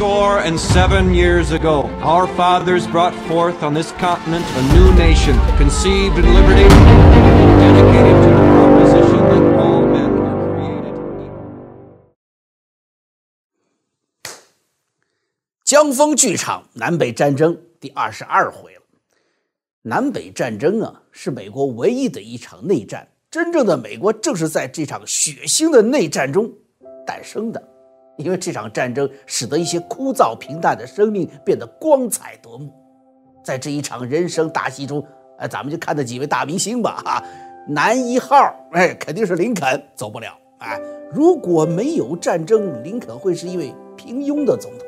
score and seven years ago, our fathers brought forth on this continent a new nation, conceived in liberty, dedicated to the proposition that all men are created equal. 江风剧场南北战争第二十二回了。南北战争啊，是美国唯一的一场内战。真正的美国正是在这场血腥的内战中诞生的，因为这场战争使得一些枯燥平淡的生命变得光彩夺目。在这一场人生大戏中，哎，咱们就看那几位大明星吧，哈，男一号，哎，肯定是林肯，走不了。哎，如果没有战争，林肯会是一位平庸的总统。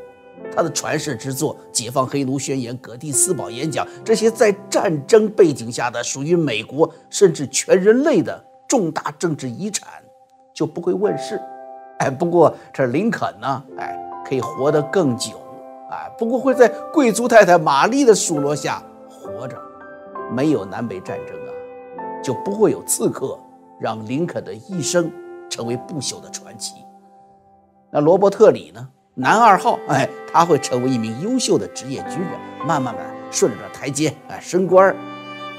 他的传世之作《解放黑奴宣言》《葛蒂斯堡演讲》，这些在战争背景下的属于美国甚至全人类的重大政治遗产，就不会问世。哎，不过这林肯呢，哎，可以活得更久，哎，不过会在贵族太太玛丽的数落下活着。没有南北战争啊，就不会有刺客让林肯的一生成为不朽的传奇。那罗伯特里呢？男二号，哎，他会成为一名优秀的职业军人，慢慢的顺着台阶，哎，升官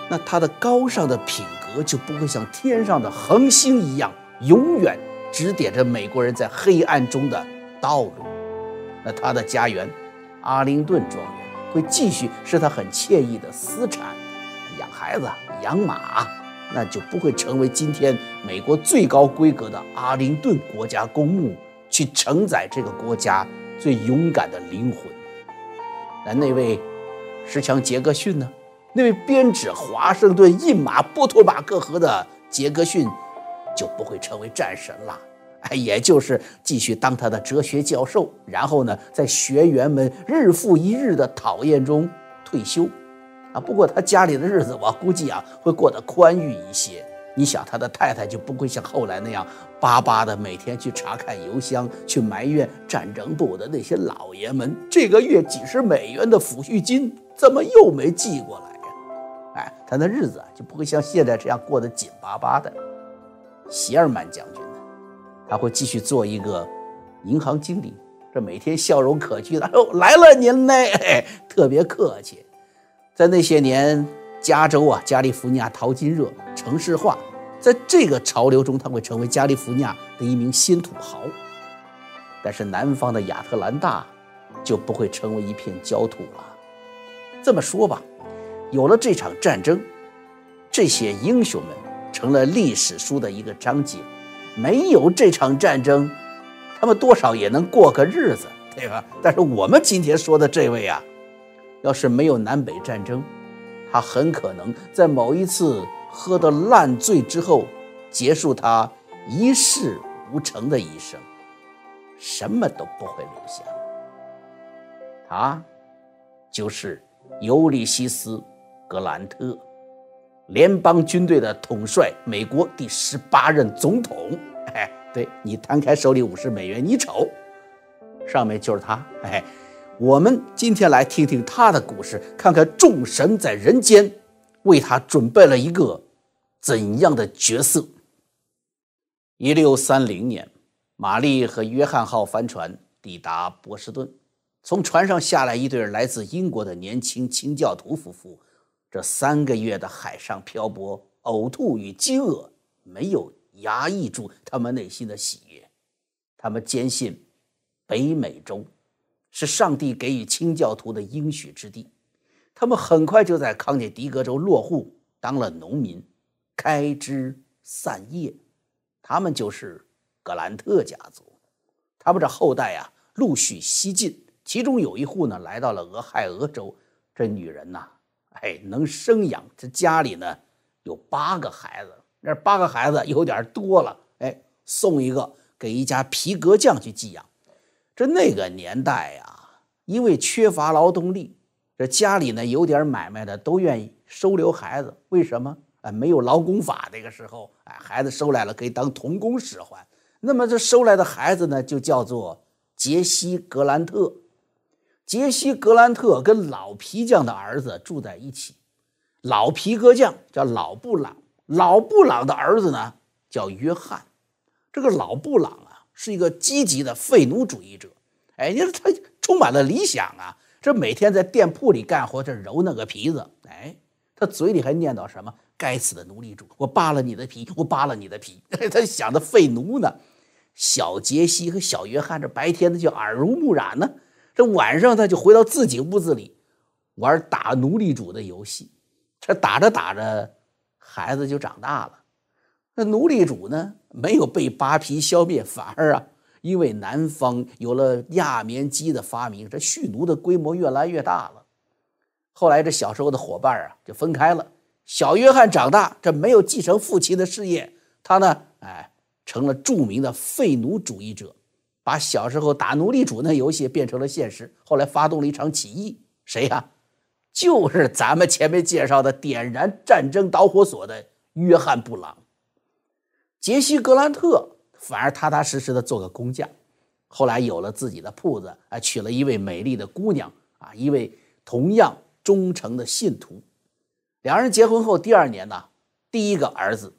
那他的高尚的品格就不会像天上的恒星一样，永远指点着美国人在黑暗中的道路。那他的家园，阿灵顿庄园，会继续是他很惬意的私产，养孩子，养马，那就不会成为今天美国最高规格的阿灵顿国家公墓。去承载这个国家最勇敢的灵魂。那那位石强杰克逊呢？那位编指华盛顿印马波托马克河的杰克逊就不会成为战神了，哎，也就是继续当他的哲学教授，然后呢，在学员们日复一日的讨厌中退休。啊，不过他家里的日子，我估计啊，会过得宽裕一些。你想，他的太太就不会像后来那样巴巴的每天去查看邮箱，去埋怨战争部的那些老爷们，这个月几十美元的抚恤金怎么又没寄过来呀？哎，他的日子啊就不会像现在这样过得紧巴巴的。席尔曼将军呢，他会继续做一个银行经理，这每天笑容可掬的。哦，来了您嘞，特别客气。在那些年。加州啊，加利福尼亚淘金热，城市化，在这个潮流中，他会成为加利福尼亚的一名新土豪。但是南方的亚特兰大就不会成为一片焦土了。这么说吧，有了这场战争，这些英雄们成了历史书的一个章节；没有这场战争，他们多少也能过个日子，对吧？但是我们今天说的这位啊，要是没有南北战争，他很可能在某一次喝得烂醉之后，结束他一事无成的一生，什么都不会留下。他就是尤利西斯·格兰特，联邦军队的统帅，美国第十八任总统。哎，对你摊开手里五十美元，你瞅，上面就是他。哎。我们今天来听听他的故事，看看众神在人间为他准备了一个怎样的角色。一六三零年，玛丽和约翰号帆船抵达波士顿，从船上下来一对来自英国的年轻清教徒夫妇。这三个月的海上漂泊、呕吐与饥饿没有压抑住他们内心的喜悦，他们坚信北美洲。是上帝给予清教徒的应许之地，他们很快就在康涅狄格州落户，当了农民，开枝散叶。他们就是格兰特家族，他们这后代呀陆续西进，其中有一户呢来到了俄亥俄州。这女人呐，哎，能生养，这家里呢有八个孩子，那八个孩子有点多了，哎，送一个给一家皮革匠去寄养。这那个年代呀，因为缺乏劳动力，这家里呢有点买卖的都愿意收留孩子。为什么？哎，没有劳工法那个时候，哎，孩子收来了可以当童工使唤。那么这收来的孩子呢，就叫做杰西·格兰特。杰西·格兰特跟老皮匠的儿子住在一起，老皮革匠叫老布朗，老布朗的儿子呢叫约翰。这个老布朗啊。是一个积极的废奴主义者，哎，你说他充满了理想啊！这每天在店铺里干活，这揉那个皮子，哎，他嘴里还念叨什么？该死的奴隶主！我扒了你的皮，我扒了你的皮！他想着废奴呢。小杰西和小约翰这白天的就耳濡目染呢，这晚上他就回到自己屋子里玩打奴隶主的游戏。这打着打着，孩子就长大了。那奴隶主呢，没有被扒皮消灭，反而啊，因为南方有了压棉机的发明，这蓄奴的规模越来越大了。后来这小时候的伙伴啊，就分开了。小约翰长大，这没有继承父亲的事业，他呢，哎，成了著名的废奴主义者，把小时候打奴隶主那游戏变成了现实。后来发动了一场起义，谁呀？就是咱们前面介绍的点燃战争导火索的约翰布朗。杰西·格兰特反而踏踏实实的做个工匠，后来有了自己的铺子，还，娶了一位美丽的姑娘，啊，一位同样忠诚的信徒。两人结婚后第二年呢，第一个儿子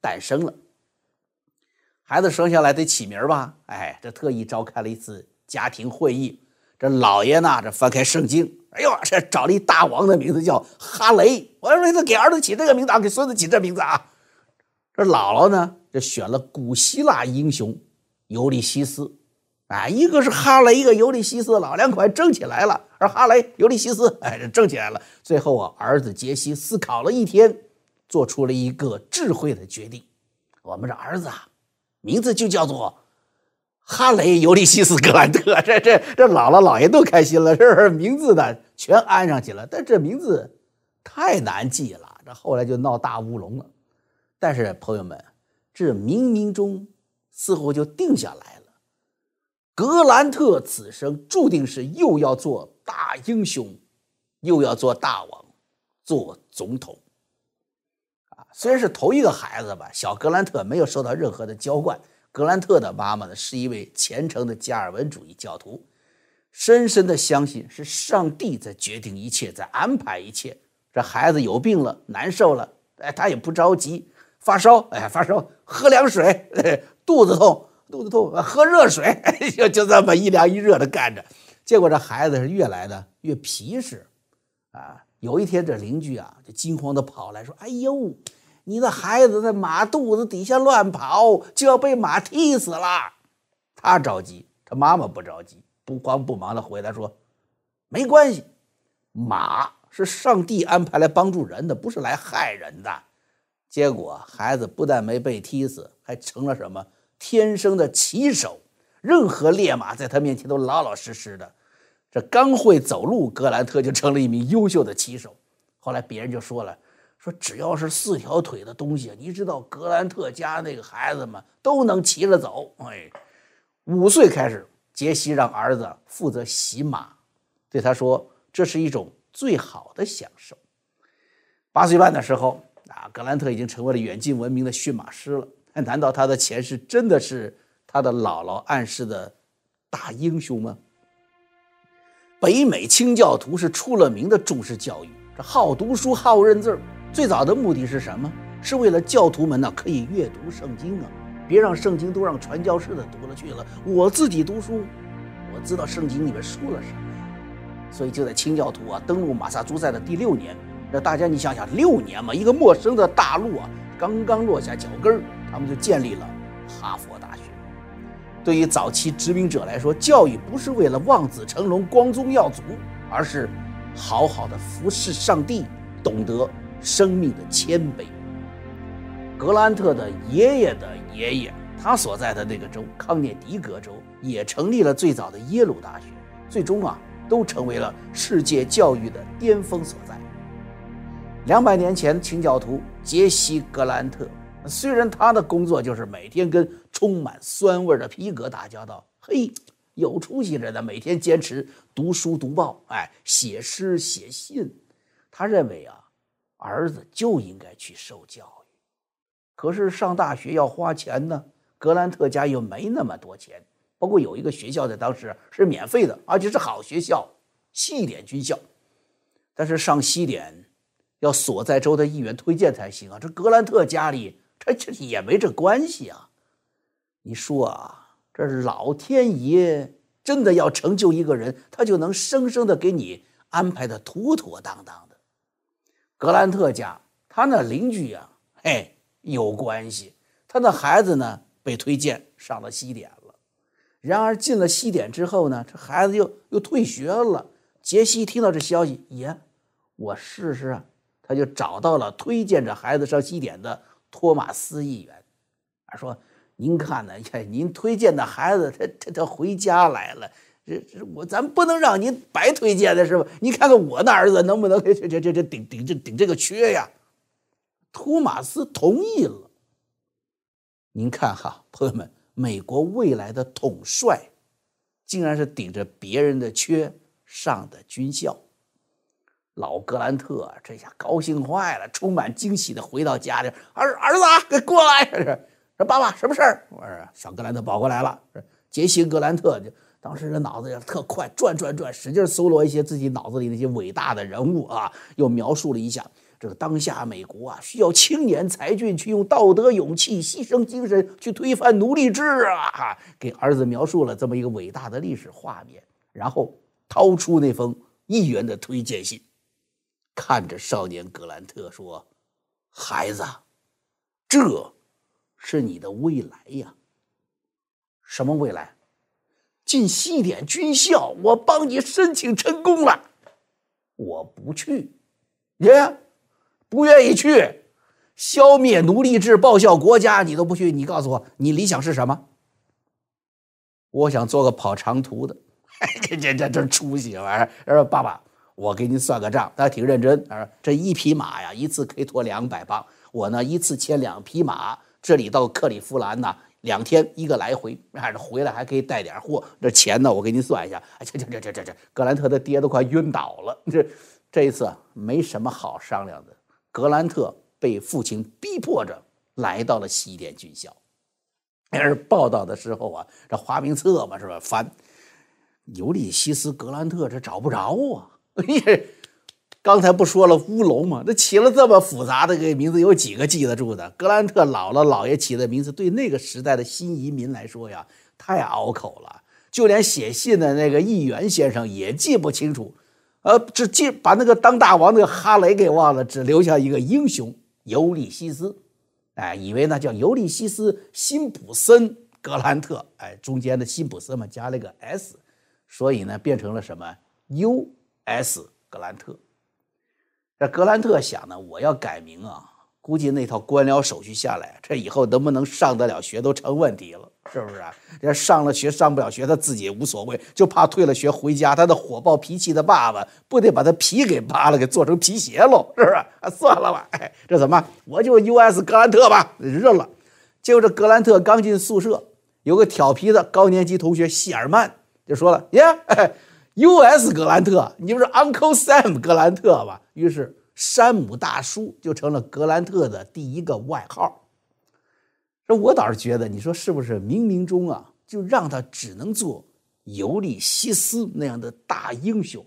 诞生了。孩子生下来得起名吧？哎，这特意召开了一次家庭会议。这老爷呢，这翻开圣经，哎呦，这找了一大王的名字叫哈雷。我说这给儿子起这个名字，啊给孙子起这名字啊。这姥姥呢，这选了古希腊英雄尤利西斯。啊，一个是哈雷，一个尤利西斯，老两口还争起来了。而哈雷、尤利西斯，哎，这争起来了。最后啊，儿子杰西思考了一天，做出了一个智慧的决定：我们这儿子啊，名字就叫做哈雷·尤利西斯·格兰特。这、这、这姥姥姥爷都开心了，是不是？名字呢，全安上去了。但这名字太难记了，这后来就闹大乌龙了。但是朋友们，这冥冥中似乎就定下来了。格兰特此生注定是又要做大英雄，又要做大王，做总统。虽然是头一个孩子吧，小格兰特没有受到任何的娇惯。格兰特的妈妈呢，是一位虔诚的加尔文主义教徒，深深的相信是上帝在决定一切，在安排一切。这孩子有病了，难受了，哎，他也不着急。发烧，哎，发烧，喝凉水；肚子痛。肚子痛，喝热水，就就这么一凉一热的干着。结果这孩子是越来的越皮实，啊，有一天这邻居啊就惊慌的跑来说：“哎呦，你的孩子在马肚子底下乱跑，就要被马踢死了。”他着急，他妈妈不着急，不慌不忙的回答说：“没关系，马是上帝安排来帮助人的，不是来害人的。”结果孩子不但没被踢死，还成了什么？天生的骑手，任何烈马在他面前都老老实实的。这刚会走路，格兰特就成了一名优秀的骑手。后来别人就说了：“说只要是四条腿的东西，你知道格兰特家那个孩子们都能骑着走。”哎，五岁开始，杰西让儿子负责洗马，对他说：“这是一种最好的享受。”八岁半的时候，啊，格兰特已经成为了远近闻名的驯马师了。难道他的前世真的是他的姥姥暗示的大英雄吗？北美清教徒是出了名的重视教育，这好读书、好认字最早的目的是什么？是为了教徒们呢可以阅读圣经啊，别让圣经都让传教士的读了去了。我自己读书，我知道圣经里面说了什么呀。所以就在清教徒啊登陆马萨诸塞的第六年，那大家你想想，六年嘛，一个陌生的大陆啊，刚刚落下脚跟儿。他们就建立了哈佛大学。对于早期殖民者来说，教育不是为了望子成龙、光宗耀祖，而是好好的服侍上帝，懂得生命的谦卑。格兰特的爷爷的爷爷，他所在的那个州康涅狄格州，也成立了最早的耶鲁大学，最终啊，都成为了世界教育的巅峰所在。两百年前，清教徒杰西·格兰特。虽然他的工作就是每天跟充满酸味的皮革打交道，嘿，有出息着呢。每天坚持读书读报，哎，写诗写信。他认为啊，儿子就应该去受教育。可是上大学要花钱呢，格兰特家又没那么多钱。不过有一个学校在当时是免费的，而且是好学校——西点军校。但是上西点要所在州的议员推荐才行啊。这格兰特家里。这这也没这关系啊！你说啊，这是老天爷真的要成就一个人，他就能生生的给你安排的妥妥当当。格兰特家他那邻居啊，嘿，有关系。他的孩子呢被推荐上了西点了，然而进了西点之后呢，这孩子又又退学了。杰西听到这消息，耶，我试试啊，他就找到了推荐着孩子上西点的托马斯议员，他说：“您看呢，您推荐的孩子他他他回家来了，这这我咱不能让您白推荐的是吧？您看看我的儿子能不能这这这这顶顶这顶这个缺呀？”托马斯同意了。您看哈，朋友们，美国未来的统帅，竟然是顶着别人的缺上的军校。老格兰特这下高兴坏了，充满惊喜的回到家里，儿儿子给过来，说爸爸什么事儿？我说小格兰特跑过来了。杰西格兰特就当时这脑子也特快，转转转，使劲搜罗一些自己脑子里那些伟大的人物啊，又描述了一下。这个当下美国啊，需要青年才俊去用道德勇气、牺牲精神去推翻奴隶制啊！给儿子描述了这么一个伟大的历史画面，然后掏出那封议员的推荐信，看着少年格兰特说：“孩子，这是你的未来呀！什么未来？进西点军校，我帮你申请成功了。我不去，耶。”不愿意去，消灭奴隶制，报效国家，你都不去。你告诉我，你理想是什么？我想做个跑长途的。这这这这出息玩意儿！说爸爸，我给你算个账，他挺认真。他说这一匹马呀，一次可以驮两百磅。我呢，一次牵两匹马，这里到克利夫兰呢，两天一个来回，还是回来还可以带点货。这钱呢，我给您算一下。这这这这这这，格兰特的爹都快晕倒了。这这一次没什么好商量的。格兰特被父亲逼迫着来到了西点军校，而报道的时候啊，这花名册嘛是吧？翻尤利西斯·格兰特，这找不着啊！刚才不说了乌龙吗？这起了这么复杂的个名字，有几个记得住的？格兰特姥姥姥爷起的名字，对那个时代的新移民来说呀，太拗口了，就连写信的那个议员先生也记不清楚。呃，只记把那个当大王那个哈雷给忘了，只留下一个英雄尤利西斯，哎，以为那叫尤利西斯·辛普森·格兰特，哎，中间的辛普森嘛加了个 S，所以呢变成了什么 U.S. 格兰特。这格兰特想呢，我要改名啊。估计那套官僚手续下来，这以后能不能上得了学都成问题了，是不是啊？这上了学上不了学，他自己也无所谓，就怕退了学回家，他的火爆脾气的爸爸不得把他皮给扒了，给做成皮鞋喽，是不是？啊，算了吧，哎，这怎么？我就 U.S. 格兰特吧，认了。结果这格兰特刚进宿舍，有个调皮的高年级同学希尔曼就说了：“耶 ，U.S. 格兰特，你不是 Uncle Sam 格兰特吗？”于是。山姆大叔就成了格兰特的第一个外号。这我倒是觉得，你说是不是？冥冥中啊，就让他只能做尤利西斯那样的大英雄，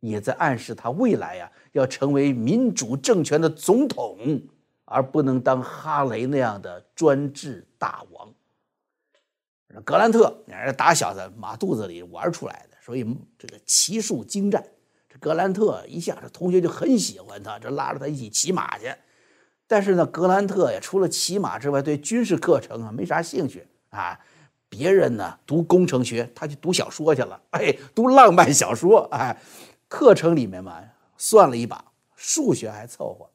也在暗示他未来呀要成为民主政权的总统，而不能当哈雷那样的专制大王。格兰特也是打小在马肚子里玩出来的，所以这个骑术精湛。这格兰特一下，这同学就很喜欢他，这拉着他一起骑马去。但是呢，格兰特呀，除了骑马之外，对军事课程啊没啥兴趣啊。别人呢读工程学，他去读小说去了，哎，读浪漫小说。哎，课程里面嘛，算了一把，数学还凑合。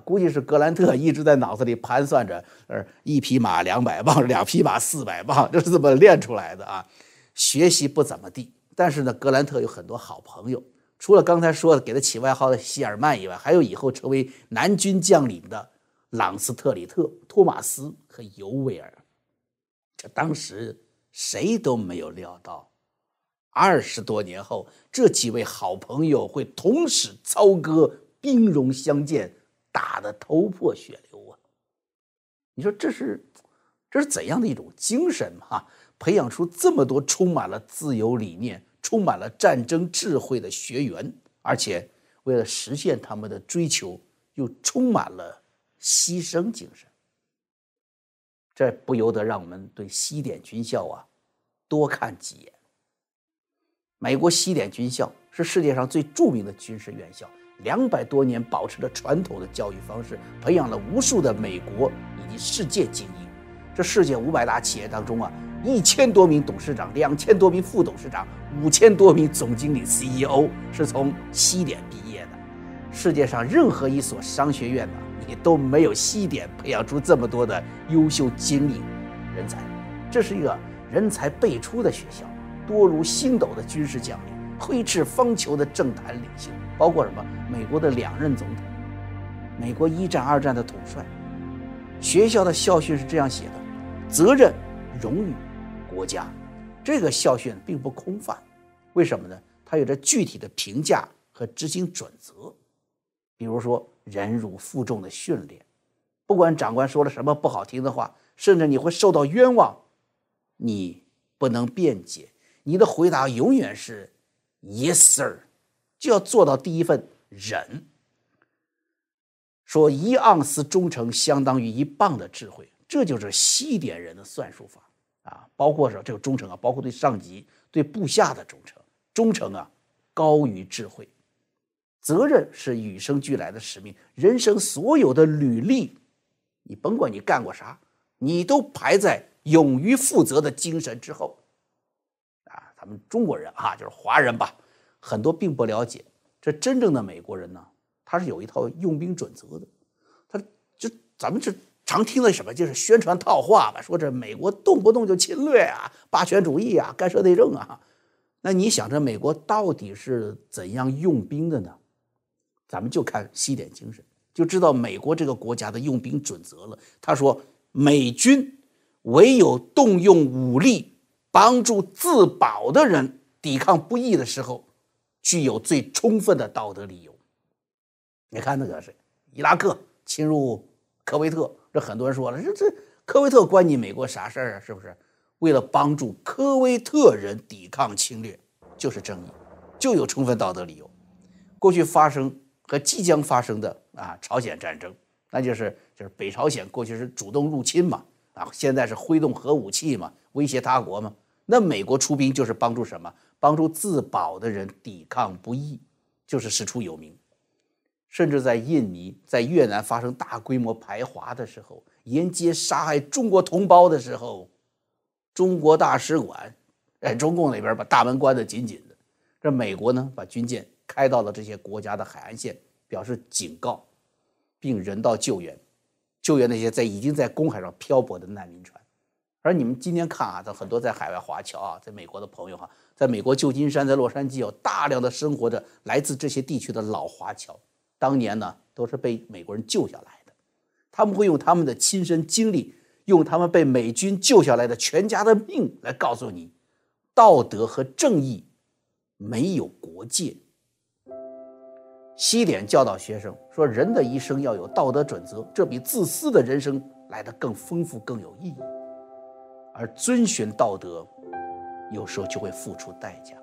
估计是格兰特一直在脑子里盘算着，呃，一匹马两百磅，两匹马四百磅，就是这么练出来的啊。学习不怎么地，但是呢，格兰特有很多好朋友。除了刚才说的给他起外号的希尔曼以外，还有以后成为南军将领的朗斯特里特、托马斯和尤维尔。这当时谁都没有料到，二十多年后，这几位好朋友会同时操戈，兵戎相见，打得头破血流啊！你说这是这是怎样的一种精神啊？培养出这么多充满了自由理念。充满了战争智慧的学员，而且为了实现他们的追求，又充满了牺牲精神。这不由得让我们对西点军校啊多看几眼。美国西点军校是世界上最著名的军事院校，两百多年保持着传统的教育方式，培养了无数的美国以及世界精英。这世界五百大企业当中啊，一千多名董事长，两千多名副董事长，五千多名总经理 CEO 是从西点毕业的。世界上任何一所商学院呢，你都没有西点培养出这么多的优秀精英人才。这是一个人才辈出的学校，多如星斗的军事将领，挥斥方遒的政坛领袖，包括什么？美国的两任总统，美国一战、二战的统帅。学校的校训是这样写的。责任、荣誉、国家，这个校训并不空泛，为什么呢？它有着具体的评价和执行准则。比如说，忍辱负重的训练，不管长官说了什么不好听的话，甚至你会受到冤枉，你不能辩解，你的回答永远是 “Yes, sir”，就要做到第一份忍。说一盎司忠诚相当于一磅的智慧。这就是西点人的算术法啊，包括说这个忠诚啊，包括对上级、对部下的忠诚。忠诚啊，高于智慧。责任是与生俱来的使命，人生所有的履历，你甭管你干过啥，你都排在勇于负责的精神之后。咱们中国人啊，就是华人吧，很多并不了解，这真正的美国人呢，他是有一套用兵准则的。他就咱们这。常听的什么就是宣传套话吧，说这美国动不动就侵略啊、霸权主义啊、干涉内政啊。那你想着美国到底是怎样用兵的呢？咱们就看西点精神，就知道美国这个国家的用兵准则了。他说，美军唯有动用武力帮助自保的人抵抗不义的时候，具有最充分的道德理由。你看那个是伊拉克侵入科威特。这很多人说了，这这科威特关你美国啥事儿啊？是不是？为了帮助科威特人抵抗侵略，就是正义，就有充分道德理由。过去发生和即将发生的啊，朝鲜战争，那就是就是北朝鲜过去是主动入侵嘛，啊，现在是挥动核武器嘛，威胁他国嘛。那美国出兵就是帮助什么？帮助自保的人抵抗不义，就是师出有名。甚至在印尼、在越南发生大规模排华的时候，沿街杀害中国同胞的时候，中国大使馆在中共那边把大门关得紧紧的。这美国呢，把军舰开到了这些国家的海岸线，表示警告，并人道救援，救援那些在已经在公海上漂泊的难民船。而你们今天看啊，这很多在海外华侨啊，在美国的朋友哈，在美国旧金山、在洛杉矶有大量的生活着来自这些地区的老华侨。当年呢，都是被美国人救下来的，他们会用他们的亲身经历，用他们被美军救下来的全家的命来告诉你，道德和正义没有国界。西点教导学生说，人的一生要有道德准则，这比自私的人生来得更丰富、更有意义。而遵循道德，有时候就会付出代价。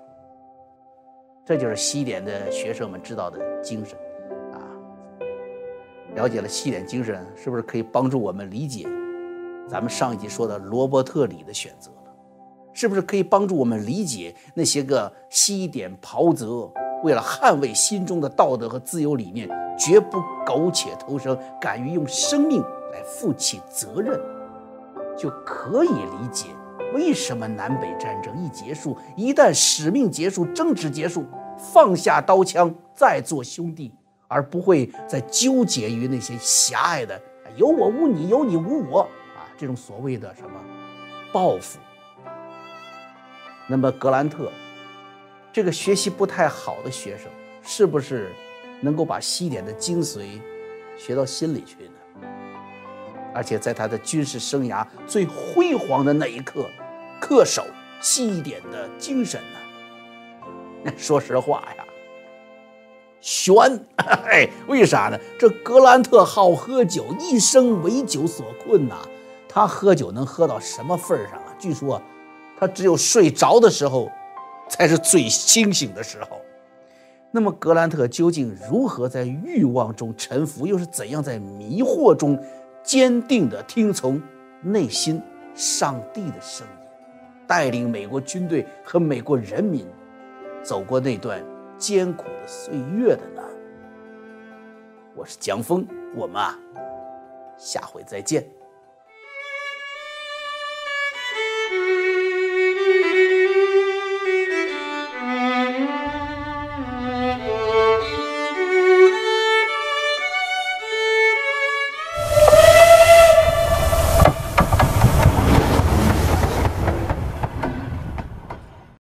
这就是西点的学生们知道的精神。啊了解了西点精神，是不是可以帮助我们理解咱们上一集说的罗伯特里的选择了？是不是可以帮助我们理解那些个西点袍泽为了捍卫心中的道德和自由理念，绝不苟且偷生，敢于用生命来负起责任，就可以理解为什么南北战争一结束，一旦使命结束、争执结束，放下刀枪，再做兄弟。而不会再纠结于那些狭隘的“有我无你，有你无我”啊，这种所谓的什么报复。那么格兰特这个学习不太好的学生，是不是能够把西点的精髓学到心里去呢？而且在他的军事生涯最辉煌的那一刻，恪守西点的精神呢？说实话呀。悬，哎，为啥呢？这格兰特好喝酒，一生为酒所困呐。他喝酒能喝到什么份上啊？据说，他只有睡着的时候，才是最清醒的时候。那么，格兰特究竟如何在欲望中沉浮，又是怎样在迷惑中坚定的听从内心上帝的声音带领美国军队和美国人民走过那段艰苦的岁月的呢我是江峰我们啊下回再见。